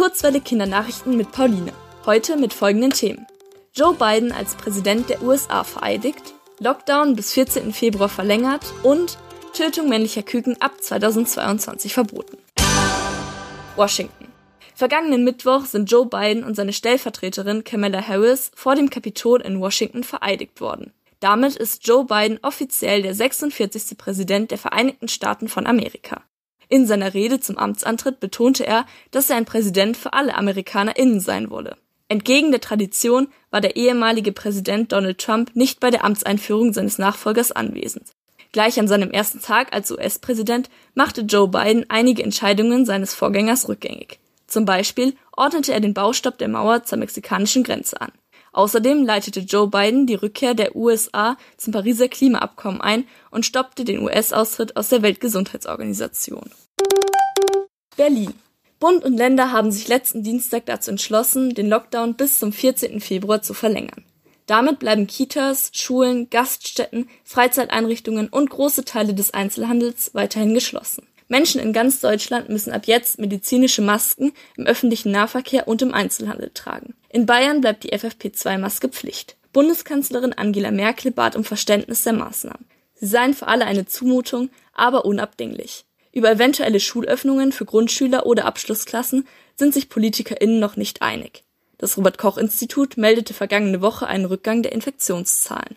Kurzwelle Kindernachrichten mit Pauline. Heute mit folgenden Themen. Joe Biden als Präsident der USA vereidigt, Lockdown bis 14. Februar verlängert und Tötung männlicher Küken ab 2022 verboten. Washington. Vergangenen Mittwoch sind Joe Biden und seine Stellvertreterin Kamala Harris vor dem Kapitol in Washington vereidigt worden. Damit ist Joe Biden offiziell der 46. Präsident der Vereinigten Staaten von Amerika. In seiner Rede zum Amtsantritt betonte er, dass er ein Präsident für alle AmerikanerInnen sein wolle. Entgegen der Tradition war der ehemalige Präsident Donald Trump nicht bei der Amtseinführung seines Nachfolgers anwesend. Gleich an seinem ersten Tag als US-Präsident machte Joe Biden einige Entscheidungen seines Vorgängers rückgängig. Zum Beispiel ordnete er den Baustopp der Mauer zur mexikanischen Grenze an. Außerdem leitete Joe Biden die Rückkehr der USA zum Pariser Klimaabkommen ein und stoppte den US-Austritt aus der Weltgesundheitsorganisation. Berlin. Bund und Länder haben sich letzten Dienstag dazu entschlossen, den Lockdown bis zum 14. Februar zu verlängern. Damit bleiben Kitas, Schulen, Gaststätten, Freizeiteinrichtungen und große Teile des Einzelhandels weiterhin geschlossen. Menschen in ganz Deutschland müssen ab jetzt medizinische Masken im öffentlichen Nahverkehr und im Einzelhandel tragen. In Bayern bleibt die FFP2-Maske Pflicht. Bundeskanzlerin Angela Merkel bat um Verständnis der Maßnahmen. Sie seien für alle eine Zumutung, aber unabdinglich. Über eventuelle Schulöffnungen für Grundschüler oder Abschlussklassen sind sich PolitikerInnen noch nicht einig. Das Robert Koch Institut meldete vergangene Woche einen Rückgang der Infektionszahlen.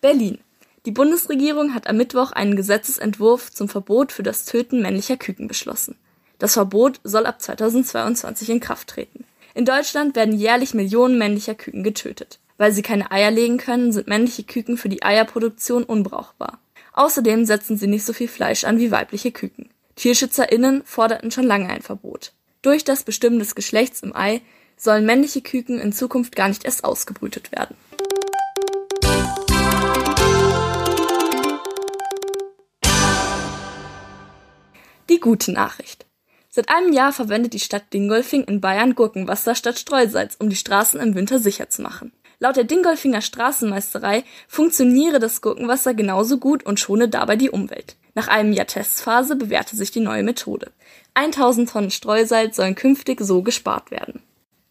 Berlin. Die Bundesregierung hat am Mittwoch einen Gesetzesentwurf zum Verbot für das Töten männlicher Küken beschlossen. Das Verbot soll ab 2022 in Kraft treten. In Deutschland werden jährlich Millionen männlicher Küken getötet. Weil sie keine Eier legen können, sind männliche Küken für die Eierproduktion unbrauchbar. Außerdem setzen sie nicht so viel Fleisch an wie weibliche Küken. TierschützerInnen forderten schon lange ein Verbot. Durch das Bestimmen des Geschlechts im Ei sollen männliche Küken in Zukunft gar nicht erst ausgebrütet werden. Die gute Nachricht. Seit einem Jahr verwendet die Stadt Dingolfing in Bayern Gurkenwasser statt Streusalz, um die Straßen im Winter sicher zu machen. Laut der Dingolfinger Straßenmeisterei funktioniere das Gurkenwasser genauso gut und schone dabei die Umwelt. Nach einem Jahr Testphase bewährte sich die neue Methode. 1000 Tonnen Streusalz sollen künftig so gespart werden.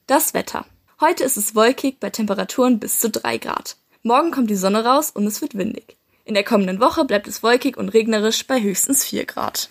Das Wetter. Heute ist es wolkig bei Temperaturen bis zu 3 Grad. Morgen kommt die Sonne raus und es wird windig. In der kommenden Woche bleibt es wolkig und regnerisch bei höchstens 4 Grad.